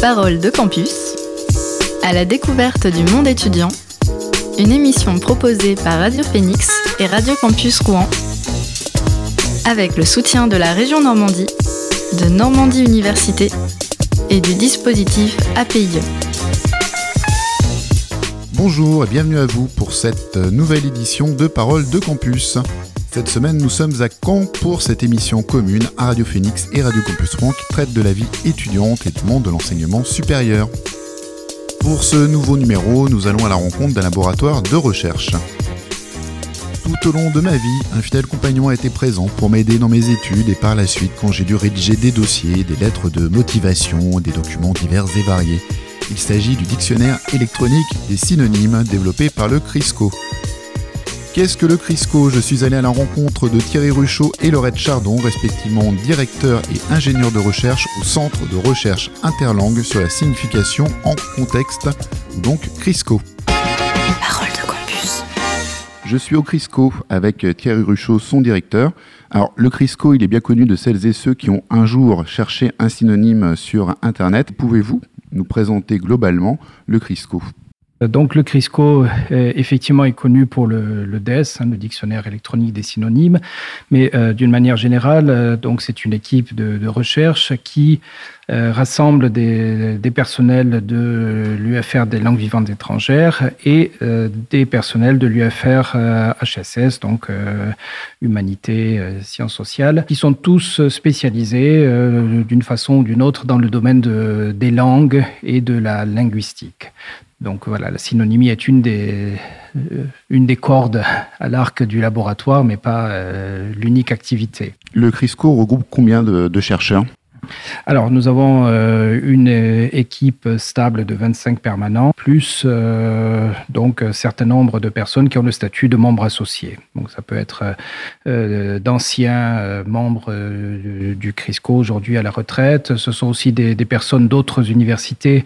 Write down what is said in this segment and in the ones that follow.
Parole de campus, à la découverte du monde étudiant, une émission proposée par Radio Phoenix et Radio Campus Rouen, avec le soutien de la région Normandie, de Normandie Université et du dispositif APIE. Bonjour et bienvenue à vous pour cette nouvelle édition de Parole de Campus. Cette semaine, nous sommes à Caen pour cette émission commune à Radio Phoenix et Radio Campus Rouen qui traite de la vie étudiante et du monde de l'enseignement supérieur. Pour ce nouveau numéro, nous allons à la rencontre d'un laboratoire de recherche. Tout au long de ma vie, un fidèle compagnon a été présent pour m'aider dans mes études et par la suite quand j'ai dû rédiger des dossiers, des lettres de motivation, des documents divers et variés. Il s'agit du dictionnaire électronique des synonymes développé par le CRISCO. Qu'est-ce que le CRISCO? Je suis allé à la rencontre de Thierry Ruchot et Laurette Chardon, respectivement directeur et ingénieur de recherche au Centre de recherche interlangue sur la signification en contexte, donc CRISCO. Parole de campus. Je suis au CRISCO avec Thierry Ruchot, son directeur. Alors, le CRISCO, il est bien connu de celles et ceux qui ont un jour cherché un synonyme sur Internet. Pouvez-vous nous présenter globalement le CRISCO? Donc le CRISCO, euh, effectivement, est connu pour le, DES, hein, le dictionnaire électronique des synonymes, mais euh, d'une manière générale, euh, donc c'est une équipe de, recherche qui rassemble des, personnels de l'UFR des langues vivantes étrangères et des personnels de l'UFR HSS, donc humanité, sciences sociales, qui sont tous spécialisés d'une façon ou d'une autre dans le domaine de, des langues et de la linguistique. Donc voilà, la synonymie est une des, euh, une des cordes à l'arc du laboratoire, mais pas euh, l'unique activité. Le CRISCO regroupe combien de, de chercheurs? Alors, nous avons euh, une équipe stable de 25 permanents, plus euh, donc un certain nombre de personnes qui ont le statut de membres associés. Donc, ça peut être euh, d'anciens membres du CRISCO aujourd'hui à la retraite. Ce sont aussi des, personnes d'autres universités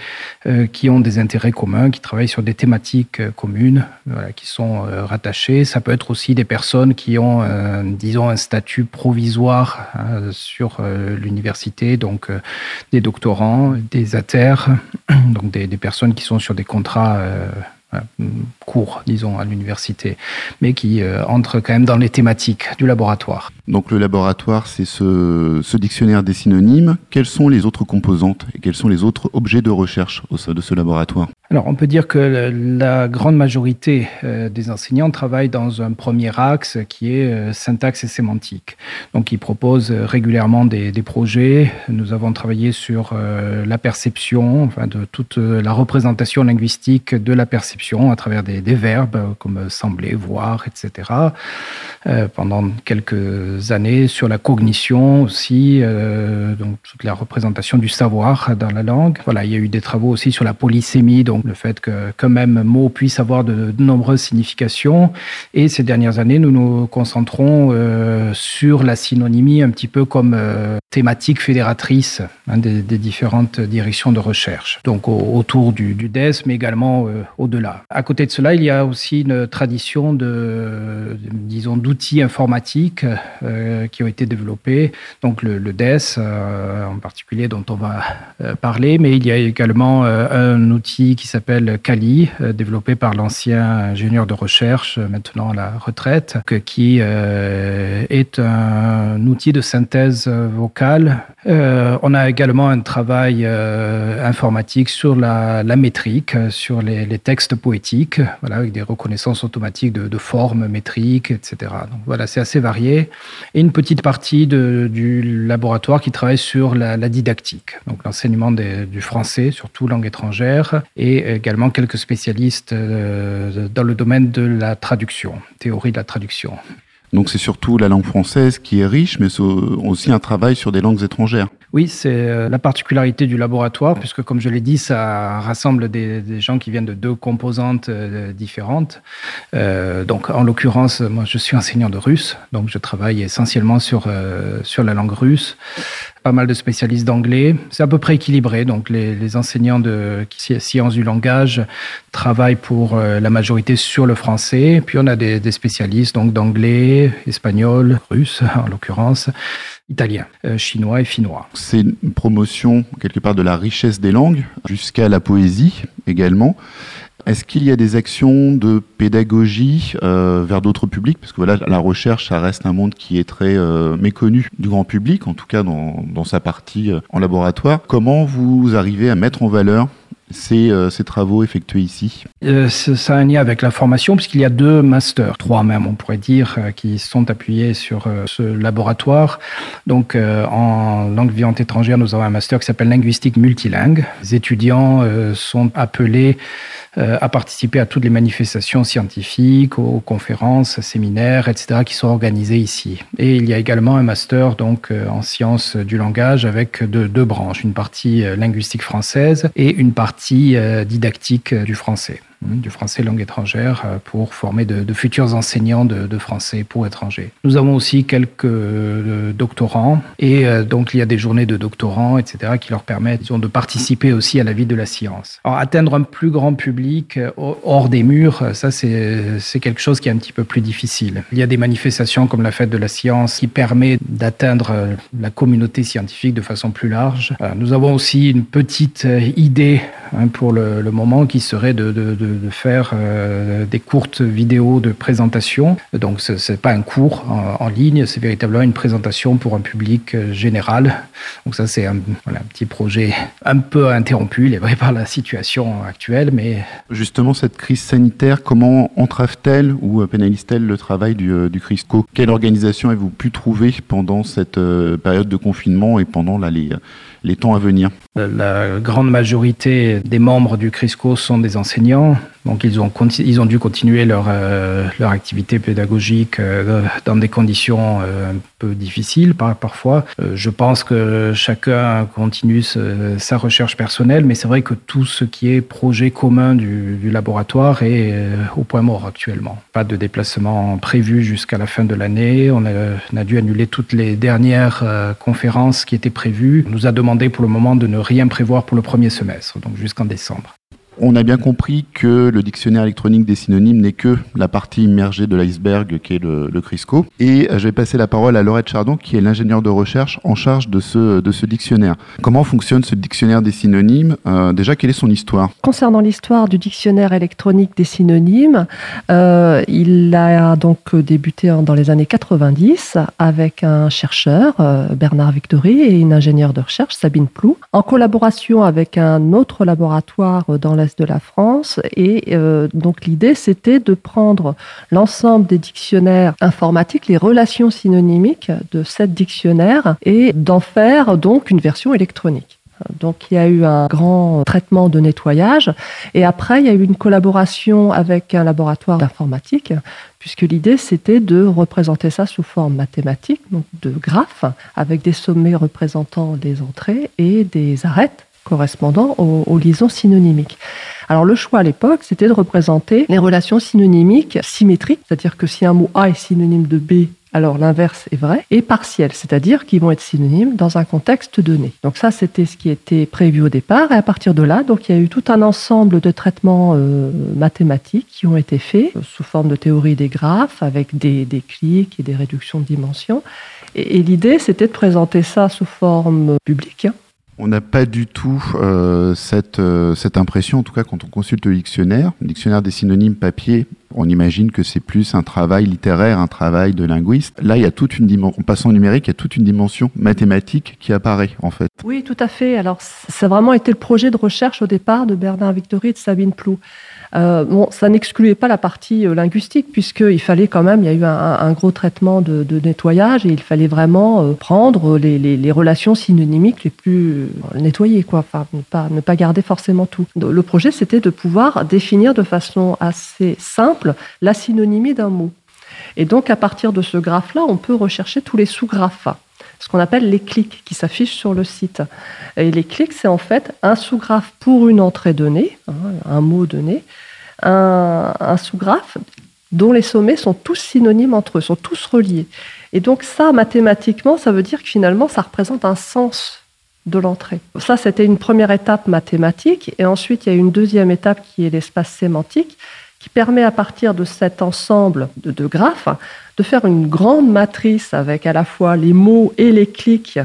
qui ont des intérêts communs, qui travaillent sur des thématiques communes, qui sont rattachées. Ça peut être aussi des personnes qui ont, disons, un statut provisoire hein, sur l'université donc euh, des doctorants, des ATER, donc des, personnes qui sont sur des contrats euh, courts, disons, à l'université, mais qui euh, entrent quand même dans les thématiques du laboratoire. Donc le laboratoire, c'est ce, ce, dictionnaire des synonymes. Quelles sont les autres composantes et quels sont les autres objets de recherche au sein de ce laboratoire? Alors, on peut dire que la grande majorité euh, des enseignants travaillent dans un premier axe qui est euh, syntaxe et sémantique. Donc, ils proposent régulièrement des, projets. Nous avons travaillé sur euh, la perception, enfin, de toute la représentation linguistique de la perception à travers des, verbes comme sembler, voir, etc. Euh, pendant quelques années sur la cognition aussi, euh, donc toute la représentation du savoir dans la langue. Voilà, il y a eu des travaux aussi sur la polysémie, donc le fait que quand même mot puisse avoir de, nombreuses significations. Et ces dernières années, nous nous concentrons euh, sur la synonymie un petit peu comme euh, thématique fédératrice hein, des, différentes directions de recherche. Donc au, autour du, DES, mais également euh, au-delà. À côté de cela, il y a aussi une tradition de, disons, d'outils informatiques qui ont été développés. Donc le, le DES en particulier dont on va parler, mais il y a également un outil qui s'appelle Kali, euh, développé par l'ancien ingénieur de recherche, euh, maintenant à la retraite, qui euh, est un outil de synthèse vocale. On a également un travail informatique sur la, métrique, sur les, textes poétiques, voilà, avec des reconnaissances automatiques de, formes métriques, etc. Donc voilà, c'est assez varié. Et une petite partie du laboratoire qui travaille sur la, la didactique, donc l'enseignement du français, surtout langue étrangère, et également quelques spécialistes euh, dans le domaine de la traduction, théorie de la traduction. Donc c'est surtout la langue française qui est riche, mais aussi un travail sur des langues étrangères. Oui, c'est euh, la particularité du laboratoire, puisque comme je l'ai dit, ça rassemble des, gens qui viennent de deux composantes euh, différentes. Euh, donc en l'occurrence, moi je suis enseignant de russe, donc je travaille essentiellement sur, sur la langue russe pas mal de spécialistes d'anglais. C'est à peu près équilibré. Donc, les, enseignants de sciences du langage travaillent pour la majorité sur le français. Puis, on a des, des spécialistes donc d'anglais, espagnol, russe en l'occurrence, italien, chinois et finnois. C'est une promotion quelque part de la richesse des langues jusqu'à la poésie également. Est-ce qu'il y a des actions de pédagogie euh, vers d'autres publics? Parce que voilà, la recherche, ça reste un monde qui est très euh, méconnu du grand public, en tout cas dans, sa partie euh, en laboratoire. Comment vous arrivez à mettre en valeur ces, ces, travaux effectués ici euh, Ça a un lien avec la formation, puisqu'il y a deux masters, trois même, on pourrait dire, qui sont appuyés sur ce laboratoire. Donc, en langue vivante étrangère, nous avons un master qui s'appelle linguistique multilingue. Les étudiants sont appelés euh, à participer à toutes les manifestations scientifiques, aux conférences, séminaires, etc., qui sont organisées ici. Et il y a également un master donc euh, en sciences du langage avec deux, deux branches, une partie euh, linguistique française et une partie didactique du français. Hein, du français langue étrangère euh, pour former de, futurs enseignants de, français pour étrangers. Nous avons aussi quelques euh, doctorants et euh, donc il y a des journées de doctorants, etc., qui leur permettent de participer aussi à la vie de la science. Alors, atteindre un plus grand public hors des murs, ça c'est quelque chose qui est un petit peu plus difficile. Il y a des manifestations comme la fête de la science qui permet d'atteindre la communauté scientifique de façon plus large. Nous avons aussi une petite idée hein, pour le, moment qui serait de, de de, faire euh, des courtes vidéos de présentation. Donc, ce n'est pas un cours en, ligne, c'est véritablement une présentation pour un public euh, général. Donc, ça, c'est un, petit projet un peu interrompu, il est vrai, par la situation actuelle. Mais... Justement, cette crise sanitaire, comment entrave-t-elle ou pénalise-t-elle le travail du, CRISCO? Quelle organisation avez-vous pu trouver pendant cette euh, période de confinement et pendant la, les, les temps à venir La grande majorité des membres du CRISCO sont des enseignants, donc ils ont, ils ont dû continuer leur, euh, leur activité pédagogique euh, dans des conditions euh, un peu difficiles par, parfois. je pense que chacun continue sa recherche personnelle, mais c'est vrai que tout ce qui est projet commun du, du laboratoire est au point mort actuellement. Pas de déplacement prévu jusqu'à la fin de l'année. On on a, dû annuler toutes les dernières conférences qui étaient prévues. On nous a demandé pour le moment de ne rien prévoir pour le premier semestre, donc jusqu'en décembre. On a bien compris que le dictionnaire électronique des synonymes n'est que la partie immergée de l'iceberg qui est le, Crisco. Et euh, je vais passer la parole à Laurette Chardon, qui est l'ingénieur de recherche en charge de ce, de ce dictionnaire. Comment fonctionne ce dictionnaire des synonymes euh, Déjà, quelle est son histoire? Concernant l'histoire du dictionnaire électronique des synonymes, euh, il a donc débuté dans les années 90 avec un chercheur, Bernard Victory, et une ingénieure de recherche, Sabine Plou, en collaboration avec un autre laboratoire dans la de la France. Et euh, donc l'idée, c'était de prendre l'ensemble des dictionnaires informatiques, les relations synonymiques de sept dictionnaires, et d'en faire donc une version électronique. Donc il y a eu un grand traitement de nettoyage et après il y a eu une collaboration avec un laboratoire d'informatique puisque l'idée c'était de représenter ça sous forme mathématique, donc de graphes avec des sommets représentant des entrées et des arêtes correspondant aux, liaisons synonymiques. Alors le choix à l'époque, c'était de représenter les relations synonymiques symétriques, c'est-à-dire que si un mot A est synonyme de B, alors l'inverse est vrai, et partiel, c'est-à-dire qu'ils vont être synonymes dans un contexte donné. Donc ça, c'était ce qui était prévu au départ, et à partir de là, donc il y a eu tout un ensemble de traitements euh, mathématiques qui ont été faits euh, sous forme de théorie des graphes, avec des, clics et des réductions de dimensions. Et, et l'idée, c'était de présenter ça sous forme publique, hein, on n'a pas du tout euh, cette, euh, cette impression, en tout cas quand on consulte le dictionnaire, le dictionnaire des synonymes papier, on imagine que c'est plus un travail littéraire, un travail de linguiste. Là, il y a toute une dimension, en passant au numérique, il y a toute une dimension mathématique qui apparaît en fait. Oui, tout à fait. Alors, ça a vraiment été le projet de recherche au départ de Bernard Victory et de Sabine Plou. Euh, bon, ça n'excluait pas la partie euh, linguistique, puisqu'il fallait quand même, il y a eu un, gros traitement de, nettoyage et il fallait vraiment euh, prendre les, relations synonymiques les plus nettoyées, quoi. Enfin, ne pas, ne pas garder forcément tout. Le projet, c'était de pouvoir définir de façon assez simple la synonymie d'un mot. Et donc, à partir de ce graphe-là, on peut rechercher tous les sous-graphes ce qu'on appelle les clics qui s'affichent sur le site. Et les clics, c'est en fait un sous-graphe pour une entrée donnée, hein, un mot donné, un, sous-graphe dont les sommets sont tous synonymes entre eux, sont tous reliés. Et donc ça, mathématiquement, ça veut dire que finalement, ça représente un sens de l'entrée. Ça, c'était une première étape mathématique. Et ensuite, il y a une deuxième étape qui est l'espace sémantique, qui permet à partir de cet ensemble de, graphes de faire une grande matrice avec à la fois les mots et les clics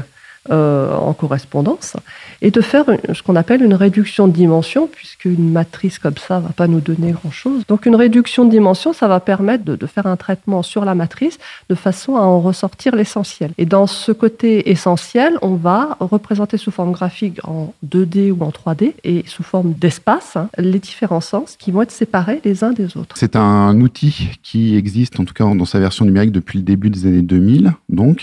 euh, en correspondance et de faire ce qu'on appelle une réduction de dimension, puisqu'une matrice comme ça ne va pas nous donner grand-chose. Donc une réduction de dimension, ça va permettre de, faire un traitement sur la matrice de façon à en ressortir l'essentiel. Et dans ce côté essentiel, on va représenter sous forme graphique en 2D ou en 3D et sous forme d'espace hein, les différents sens qui vont être séparés les uns des autres. C'est un outil qui existe, en tout cas dans sa version numérique, depuis le début des années 2000, donc,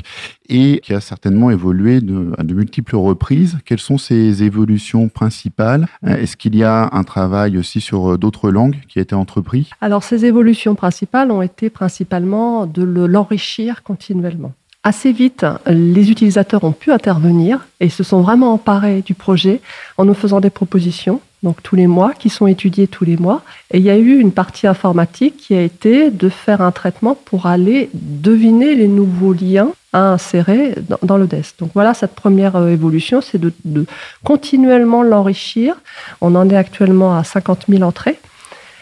et qui a certainement évolué de, à de multiples reprises. Quelles sont ces évolutions principales Est-ce qu'il y a un travail aussi sur euh, d'autres langues qui a été entrepris? Alors, ces évolutions principales ont été principalement de l'enrichir continuellement. Assez vite, les utilisateurs ont pu intervenir et se sont vraiment emparés du projet en nous faisant des propositions, donc tous les mois, qui sont étudiées tous les mois. Et il y a eu une partie informatique qui a été de faire un traitement pour aller deviner les nouveaux liens à insérer dans, le DES. Donc voilà, cette première euh, évolution, c'est de, de continuellement l'enrichir. On en est actuellement à 50 000 entrées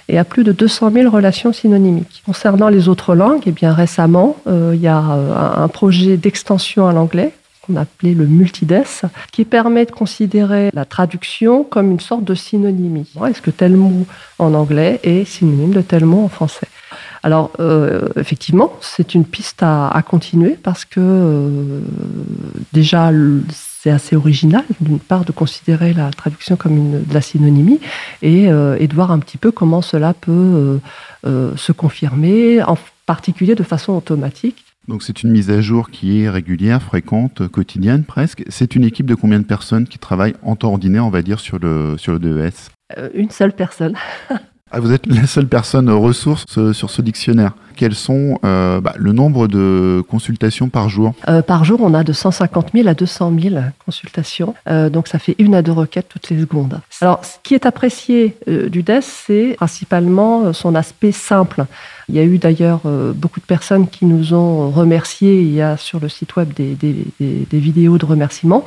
et à plus de 200 000 relations synonymiques. Concernant les autres langues, eh bien récemment, euh, il y a euh, un projet d'extension à l'anglais qu'on appelait le multides, qui permet de considérer la traduction comme une sorte de synonymie. Est-ce que tel mot en anglais est synonyme de tel mot en français? Alors, euh, effectivement, c'est une piste à, continuer parce que déjà, c'est assez original, d'une part, de considérer la traduction comme une, de la synonymie et, euh, et, de voir un petit peu comment cela peut euh, euh, se confirmer, en particulier de façon automatique. Donc c'est une mise à jour qui est régulière, fréquente, quotidienne presque. C'est une équipe de combien de personnes qui travaillent en temps ordinaire, on va dire, sur le, sur le DES Une seule personne. Ah, vous êtes la seule personne ressource sur ce dictionnaire. Quels sont euh, bah, le nombre de consultations par jour? Euh, Par jour, on a de 150 000 à 200 000 consultations. Euh, donc, ça fait une à deux requêtes toutes les secondes. Alors, ce qui est apprécié du DES, c'est principalement son aspect simple. Il y a eu d'ailleurs beaucoup de personnes qui nous ont remerciés. Il y a sur le site web des, des vidéos de remerciements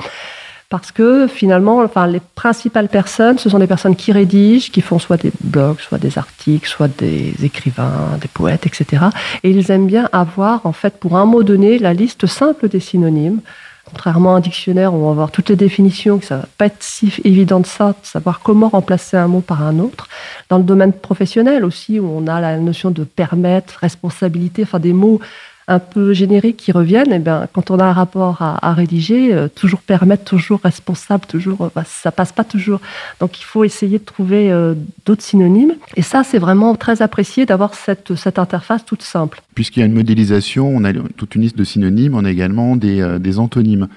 parce que finalement, enfin, les principales personnes, ce sont des personnes qui rédigent, qui font soit des blogs, soit des articles, soit des écrivains, des poètes, etc. Et ils aiment bien avoir, en fait, pour un mot donné, la liste simple des synonymes. Contrairement à un dictionnaire où on va avoir toutes les définitions, que ça va pas être si évident de ça, de savoir comment remplacer un mot par un autre. Dans le domaine professionnel aussi, où on a la notion de permettre, responsabilité, enfin des mots un peu génériques qui reviennent, et eh bien, quand on a un rapport à, rédiger, euh, toujours permettre, toujours responsable, toujours, euh, bah, ça passe pas toujours. Donc il faut essayer de trouver euh, d'autres synonymes. Et ça, c'est vraiment très apprécié d'avoir cette, interface toute simple. Puisqu'il y a une modélisation, on a toute une liste de synonymes, on a également des, des antonymes.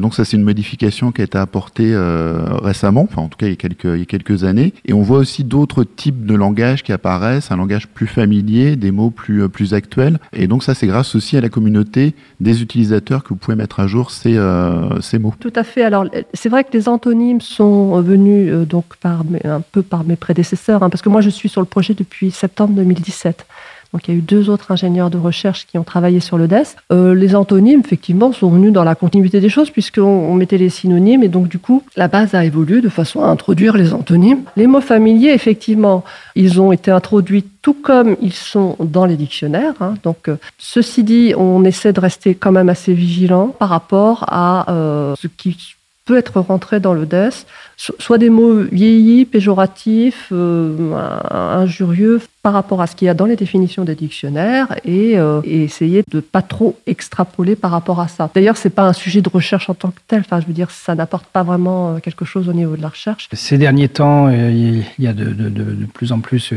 Donc ça, c'est une modification qui a été apportée récemment, enfin en tout cas il y a quelques, années. Et on voit aussi d'autres types de langages qui apparaissent, un langage plus familier, des mots plus, plus actuels. Et donc ça, c'est grâce aussi à la communauté des utilisateurs que vous pouvez mettre à jour ces, euh, ces mots. Tout à fait. Alors, c'est vrai que les antonymes sont venus euh, donc par un peu par mes prédécesseurs, hein, parce que moi, je suis sur le projet depuis septembre 2017. Donc il y a eu deux autres ingénieurs de recherche qui ont travaillé sur le DES. Euh, les antonymes, effectivement, sont venus dans la continuité des choses puisqu'on on mettait les synonymes et donc du coup, la base a évolué de façon à introduire les antonymes. Les mots familiers, effectivement, ils ont été introduits tout comme ils sont dans les dictionnaires. Hein. Donc, euh, ceci dit, on essaie de rester quand même assez vigilant par rapport à euh, ce qui peut être rentré dans le DES, soit des mots vieillis, péjoratifs, injurieux, par rapport à ce qu'il y a dans les définitions des dictionnaires et, euh, essayer de pas trop extrapoler par rapport à ça. D'ailleurs, c'est pas un sujet de recherche en tant que tel. Enfin, je veux dire, ça n'apporte pas vraiment euh, quelque chose au niveau de la recherche. Ces derniers temps, euh, il y a de, plus en plus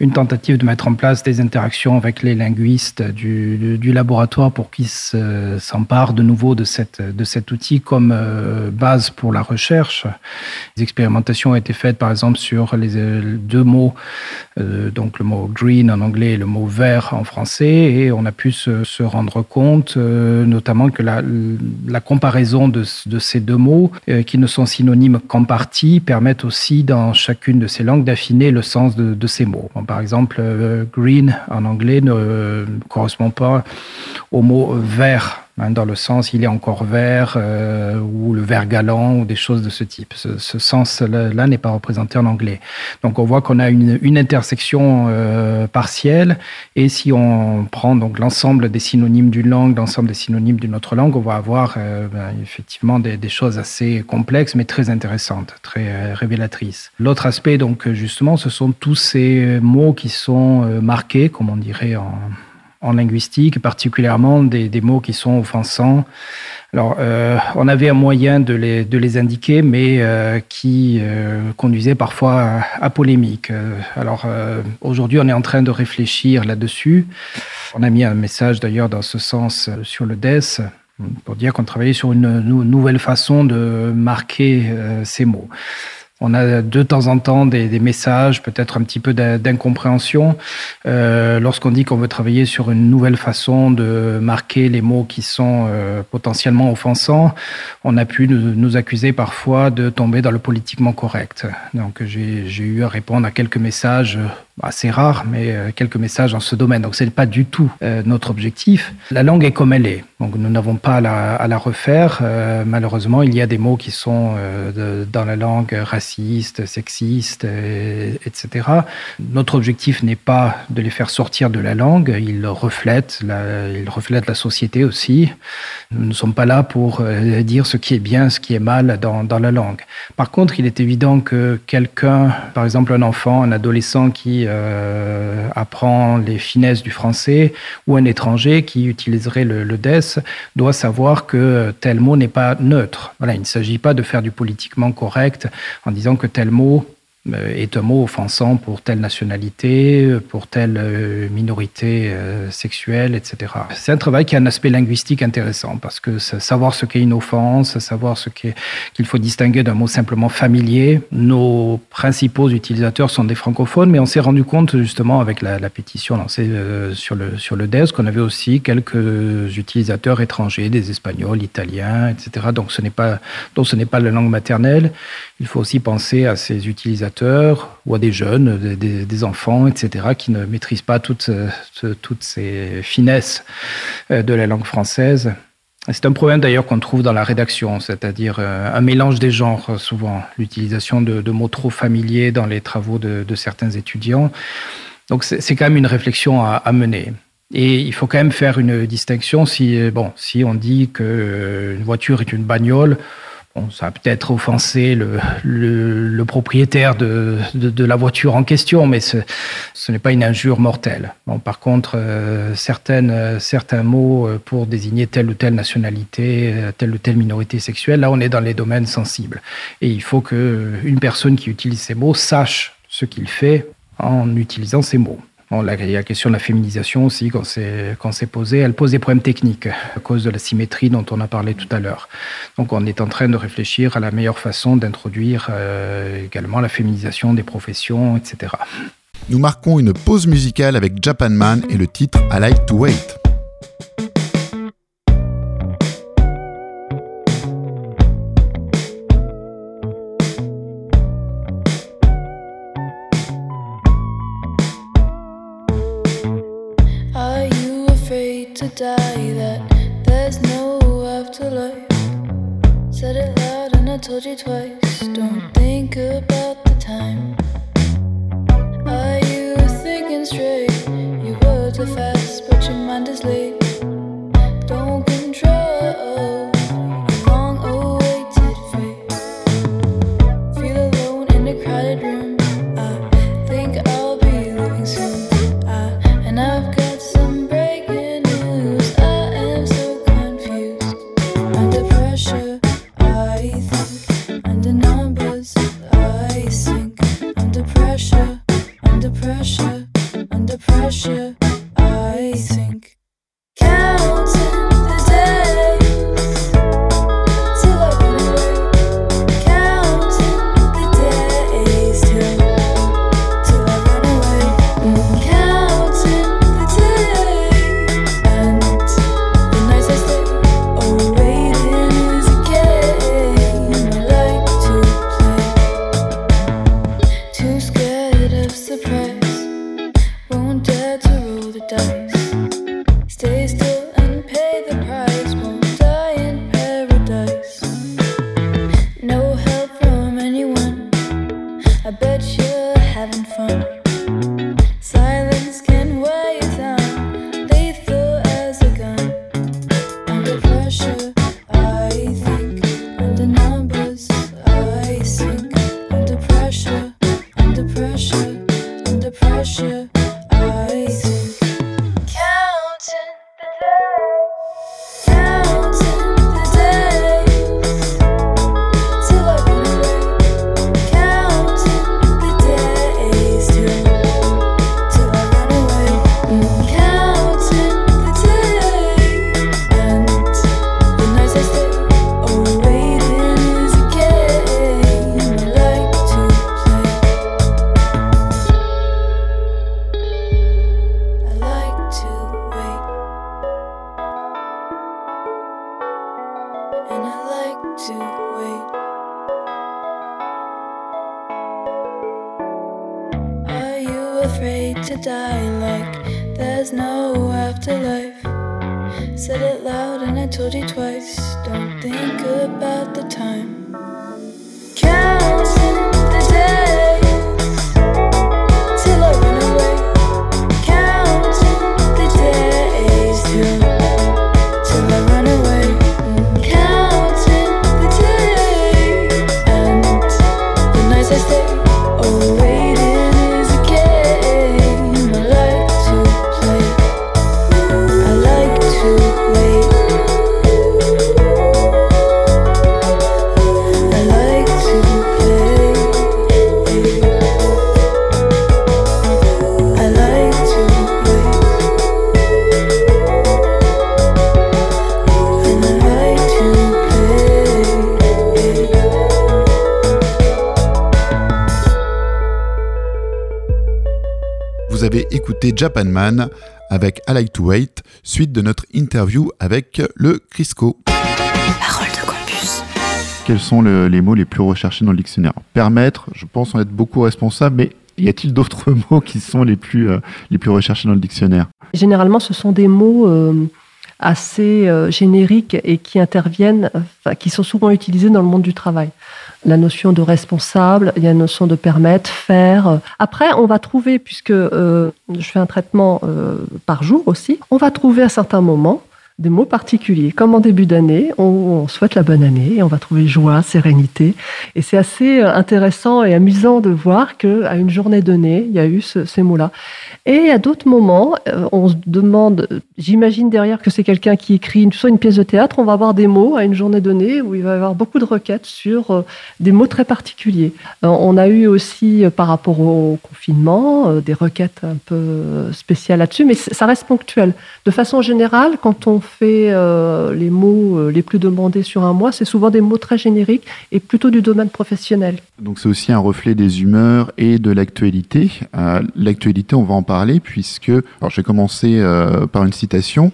une tentative de mettre en place des interactions avec les linguistes du, laboratoire pour qu'ils s'emparent de nouveau de cet outil comme base pour la recherche. Des expérimentations ont été faites, par exemple, sur les deux mots, donc le mot green en anglais et le mot vert en français, et on a pu se, rendre compte euh, notamment que la, comparaison de, ces deux mots, euh, qui ne sont synonymes qu'en partie, permettent aussi dans chacune de ces langues d'affiner le sens de, ces mots. Par exemple, euh, green en anglais ne correspond pas au mot vert hein, dans le sens il est encore vert euh, ou le vert galant ou des choses de ce type. Ce, sens-là n'est pas représenté en anglais. Donc on voit qu'on a une, intersection euh, partielle et si on prend donc l'ensemble des synonymes d'une langue, l'ensemble des synonymes d'une autre langue, on va avoir euh, ben, effectivement des, des, choses assez complexes mais très intéressantes, très révélatrices. L'autre aspect donc justement, ce sont tous ces mots qui sont marqués, comme on dirait en en linguistique, particulièrement des, mots qui sont offensants. Alors, euh, on avait un moyen de les, indiquer, mais euh, qui euh, conduisait parfois à, polémique. Alors, aujourd'hui, on est en train de réfléchir là-dessus. On a mis un message d'ailleurs dans ce sens sur le DES pour dire qu'on travaillait sur une nouvelle façon de marquer ces mots on a de temps en temps des, messages, peut-être un petit peu d'incompréhension. Euh, Lorsqu'on dit qu'on veut travailler sur une nouvelle façon de marquer les mots qui sont euh, potentiellement offensants, on a pu nous, nous, accuser parfois de tomber dans le politiquement correct. Donc j'ai eu à répondre à quelques messages assez rare, mais euh, quelques messages dans ce domaine. Donc, ce n'est pas du tout euh, notre objectif. La langue est comme elle est. Donc, nous n'avons pas à la, refaire. Euh, malheureusement, il y a des mots qui sont dans la langue raciste, sexiste, etc. Notre objectif n'est pas de les faire sortir de la langue. Ils reflètent la, société aussi. Nous ne sommes pas là pour dire ce qui est bien, ce qui est mal dans, dans la langue. Par contre, il est évident que quelqu'un, par exemple un enfant, un adolescent qui euh, apprend les finesses du français ou un étranger qui utiliserait le, le DES doit savoir que tel mot n'est pas neutre. Voilà, il ne s'agit pas de faire du politiquement correct en disant que tel mot Euh, est un mot offensant pour telle nationalité, pour telle euh, minorité euh, sexuelle, etc. C'est un travail qui a un aspect linguistique intéressant parce que savoir ce qu'est une offense, savoir ce qu'il qu faut distinguer d'un mot simplement familier. Nos principaux utilisateurs sont des francophones, mais on s'est rendu compte justement avec la, pétition lancée euh, sur le, sur le DES qu'on avait aussi quelques utilisateurs étrangers, des espagnols, italiens, etc. Donc ce n'est pas, donc ce n'est pas la langue maternelle. Il faut aussi penser à ces utilisateurs ou à des jeunes, des, enfants, etc., qui ne maîtrisent pas toutes, toutes ces finesses euh, de la langue française. C'est un problème d'ailleurs qu'on trouve dans la rédaction, c'est-à-dire euh, un mélange des genres souvent, l'utilisation de, mots trop familiers dans les travaux de, certains étudiants. Donc c'est quand même une réflexion à, mener. Et il faut quand même faire une distinction si, bon, si on dit qu'une euh, voiture est une bagnole, Bon, ça a peut-être offensé le, propriétaire de, la voiture en question, mais ce, ce n'est pas une injure mortelle. Par contre, euh, certaines, euh, certains mots euh, pour désigner telle ou telle nationalité, euh, telle ou telle minorité sexuelle, là on est dans les domaines sensibles. Et il faut qu'une personne qui utilise ces mots sache ce qu'il fait en utilisant ces mots. Bon, la, la question de la féminisation aussi, quand c'est posé, elle pose des problèmes techniques à cause de la symétrie dont on a parlé tout à l'heure. Donc on est en train de réfléchir à la meilleure façon d'introduire euh, également la féminisation des professions, etc. Nous marquons une pause musicale avec Japan Man et le titre I like to wait. então. Écouté Japan Man avec I Like to Wait, suite de notre interview avec le Crisco. Parole de campus. Quels sont le- les mots les plus recherchés dans le dictionnaire? Permettre, je pense en être beaucoup responsable, mais y a-t-il d'autres mots qui sont les plus, euh, les plus recherchés dans le dictionnaire? Généralement, ce sont des mots euh, assez euh, génériques et qui interviennent, qui sont souvent utilisés dans le monde du travail. La notion de responsable, il y a la notion de permettre, faire. Après, on va trouver, puisque euh, je fais un traitement euh, par jour aussi, on va trouver à certains moments des mots particuliers. Comme en début d'année, on, souhaite la bonne année et on va trouver joie, sérénité. Et c'est assez euh, intéressant et amusant de voir qu'à une journée donnée, il y a eu ce- ces mots-là. Et à d'autres moments, euh, on se demande, euh, j'imagine derrière que c'est quelqu'un qui écrit une, soit une pièce de théâtre, on va avoir des mots à une journée donnée où il va y avoir beaucoup de requêtes sur des mots très particuliers. On a eu aussi, par rapport au confinement, des requêtes un peu spéciales là-dessus, mais ça reste ponctuel. De façon générale, quand on euh, les mots euh, les plus demandés sur un mois, c'est souvent des mots très génériques et plutôt du domaine professionnel. Donc c'est aussi un reflet des humeurs et de l'actualité. Euh, l'actualité, on va en parler puisque, alors je vais commencer euh, par une citation.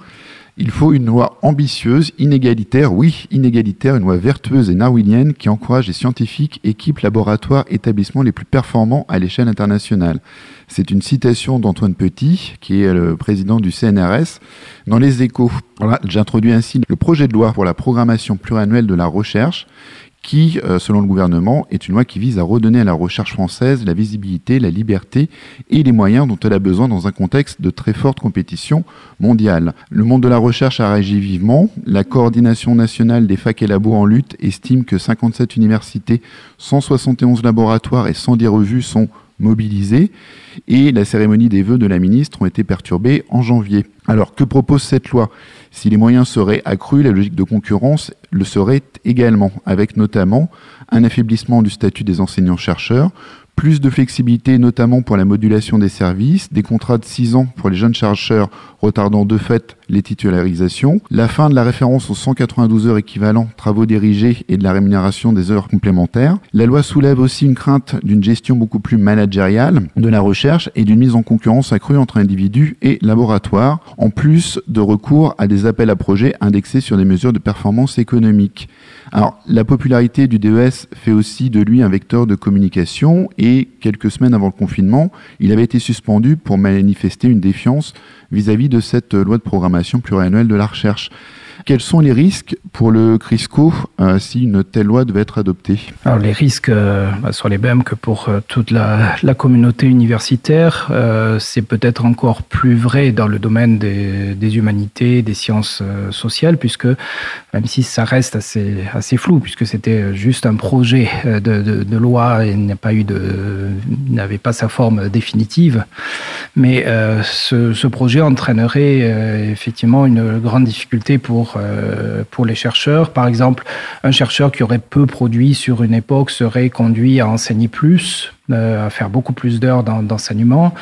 Il faut une loi ambitieuse, inégalitaire, oui, inégalitaire, une loi vertueuse et darwinienne qui encourage les scientifiques, équipes, laboratoires, établissements les plus performants à l'échelle internationale. C'est une citation d'Antoine Petit, qui est le président du CNRS, dans Les Échos. Voilà, j'introduis ainsi le projet de loi pour la programmation pluriannuelle de la recherche, qui, euh, selon le gouvernement, est une loi qui vise à redonner à la recherche française la visibilité, la liberté et les moyens dont elle a besoin dans un contexte de très forte compétition mondiale. Le monde de la recherche a réagi vivement. La coordination nationale des facs et labos en lutte estime que 57 universités, 171 laboratoires et 110 revues sont mobilisés et la cérémonie des vœux de la ministre ont été perturbées en janvier. Alors que propose cette loi? Si les moyens seraient accrus, la logique de concurrence le serait également, avec notamment un affaiblissement du statut des enseignants-chercheurs, plus de flexibilité notamment pour la modulation des services, des contrats de 6 ans pour les jeunes chercheurs retardant de fait les titularisations, la fin de la référence aux 192 heures équivalents travaux dirigés et de la rémunération des heures complémentaires. La loi soulève aussi une crainte d'une gestion beaucoup plus managériale de la recherche et d'une mise en concurrence accrue entre individus et laboratoires, en plus de recours à des appels à projets indexés sur des mesures de performance économique. Alors, la popularité du DES fait aussi de lui un vecteur de communication et quelques semaines avant le confinement, il avait été suspendu pour manifester une défiance vis-à-vis de cette loi de programmation pluriannuelle de la recherche. Quels sont les risques pour le CRISCO euh, si une telle loi devait être adoptée Alors les risques euh, bah, sont les mêmes que pour euh, toute la, communauté universitaire. C'est peut-être encore plus vrai dans le domaine des, humanités, des sciences sociales, puisque même si ça reste assez, flou, puisque c'était juste un projet de, loi et n'avait pas sa forme définitive, mais ce, projet entraînerait effectivement une grande difficulté pour euh, pour les chercheurs. Par exemple, un chercheur qui aurait peu produit sur une époque serait conduit à enseigner plus à faire beaucoup plus d'heures d'enseignement,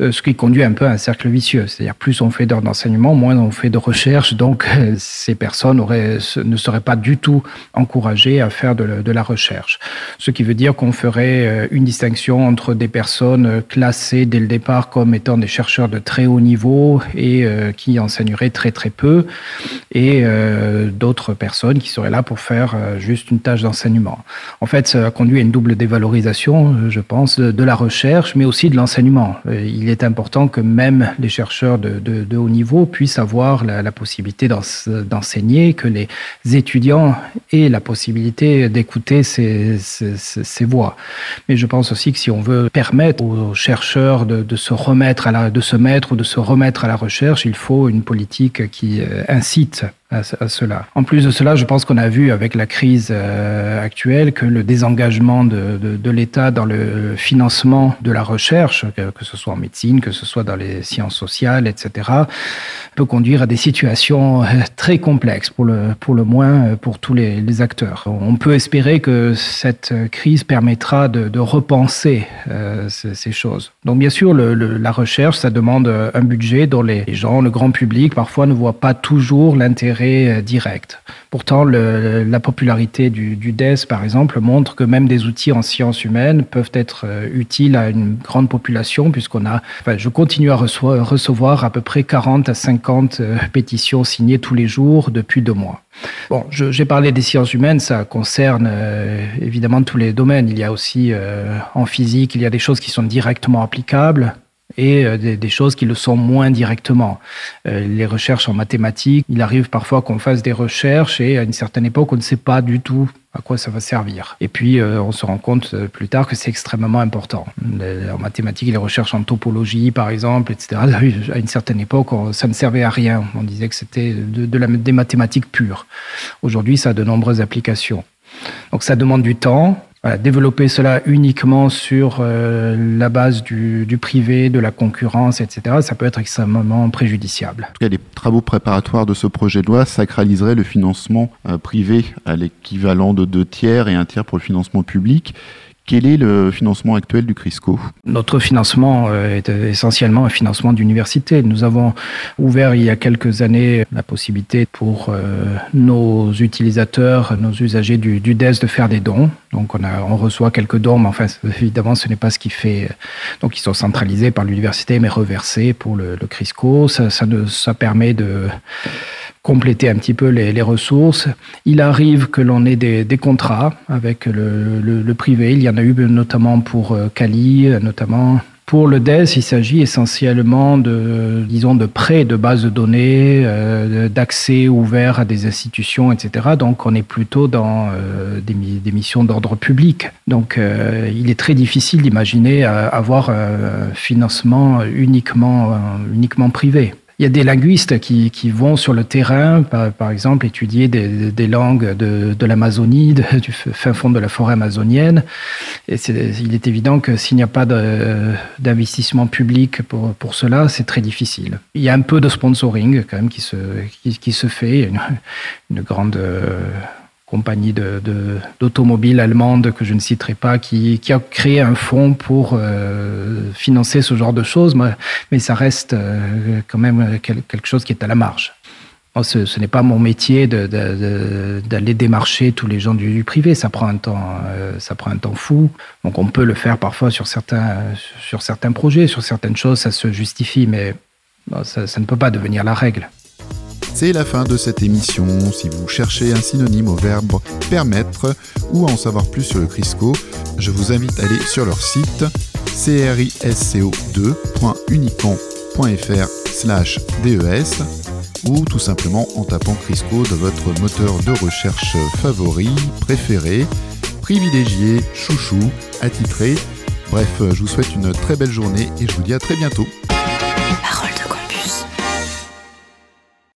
euh, ce qui conduit un peu à un cercle vicieux. C'est-à-dire plus on fait d'heures d'enseignement, moins on fait de recherche. Donc ces personnes ne seraient pas du tout encouragées à faire de, de la recherche. Ce qui veut dire qu'on ferait une distinction entre des personnes classées dès le départ comme étant des chercheurs de très haut niveau et qui enseigneraient très très peu, et d'autres personnes qui seraient là pour faire juste une tâche d'enseignement. En fait, ça conduit à une double dévalorisation, je pense, de, la recherche, mais aussi de l'enseignement. Euh, il est important que même les chercheurs de, haut niveau puissent avoir la, possibilité d'enseigner, que les étudiants aient la possibilité d'écouter ces, ces, voix. Mais je pense aussi que si on veut permettre aux chercheurs de, de, se remettre à la, de se mettre ou de se remettre à la recherche, il faut une politique qui euh, incite à, cela. En plus de cela, je pense qu'on a vu avec la crise euh, actuelle que le désengagement de, l'État dans le financement de la recherche, que, ce soit en médecine, que ce soit dans les sciences sociales, etc., peut conduire à des situations euh, très complexes, pour le, pour le moins euh, pour tous les, acteurs. On peut espérer que cette crise permettra de, repenser ces, choses. Donc bien sûr, la recherche, ça demande un budget dont les gens, le grand public, parfois ne voient pas toujours l'intérêt euh, direct. Pourtant, la popularité du, DES, par exemple, montre que même des outils en sciences humaines peuvent être euh, utiles à une grande population, puisqu'on a, enfin, je continue à recevoir à peu près 40 à 50 euh, pétitions signées tous les jours depuis deux mois. Bon, j'ai parlé des sciences humaines, ça concerne évidemment tous les domaines. Il y a aussi en physique, il y a des choses qui sont directement applicables, et euh, des, choses qui le sont moins directement. Euh, les recherches en mathématiques, il arrive parfois qu'on fasse des recherches et à une certaine époque, on ne sait pas du tout à quoi ça va servir. Et puis, euh, on se rend compte plus tard que c'est extrêmement important. En mathématiques, les recherches en topologie, par exemple, etc., à une certaine époque, ça ne servait à rien. On disait que c'était de, des mathématiques pures. Aujourd'hui, ça a de nombreuses applications. Donc, ça demande du temps, développer cela uniquement sur euh, la base du, privé, de la concurrence, etc., ça peut être extrêmement préjudiciable. Les travaux préparatoires de ce projet de loi sacraliseraient le financement euh, privé à l'équivalent de deux tiers et un tiers pour le financement public. Quel est le financement actuel du CRISCO? Notre financement euh, est essentiellement un financement d'université. Nous avons ouvert il y a quelques années la possibilité pour euh, nos utilisateurs, nos usagers du, du, DES de faire des dons. Donc on, reçoit quelques dons, mais enfin évidemment ce n'est pas ce qui fait. Donc ils sont centralisés par l'université mais reversés pour le, CRISCO. Ça permet de compléter un petit peu les, ressources. Il arrive que l'on ait des, contrats avec le, privé. Il y en a eu notamment pour euh, Cali, notamment pour le DES, il s'agit essentiellement de, disons, de prêts de bases de données, euh, d'accès ouvert à des institutions, etc. Donc, on est plutôt dans euh, des, missions d'ordre public. Donc, il est très difficile d'imaginer avoir un financement uniquement, uniquement privé. Il y a des linguistes qui, qui vont sur le terrain, par, exemple, étudier des, des langues de, de l'Amazonie, du fin fond de la forêt amazonienne. Et est, il est évident que s'il n'y a pas d'investissement public pour, pour cela, c'est très difficile. Il y a un peu de sponsoring quand même qui se, qui, se fait. Une, une grande compagnie d'automobiles de, de, allemande que je ne citerai pas, qui, qui a créé un fonds pour euh, financer ce genre de choses, mais, mais ça reste euh, quand même quelque chose qui est à la marge. Ce, ce n'est pas mon métier d'aller démarcher tous les gens du, du, privé, ça prend un temps, euh, ça prend un temps fou. Donc on peut le faire parfois sur certains, sur certains projets, sur certaines choses, ça se justifie, mais bon, ça, ça ne peut pas devenir la règle. C'est la fin de cette émission. Si vous cherchez un synonyme au verbe permettre ou à en savoir plus sur le Crisco, je vous invite à aller sur leur site crisco2.unicamp.fr des ou tout simplement en tapant Crisco de votre moteur de recherche favori, préféré, privilégié, chouchou, attitré. Bref, je vous souhaite une très belle journée et je vous dis à très bientôt.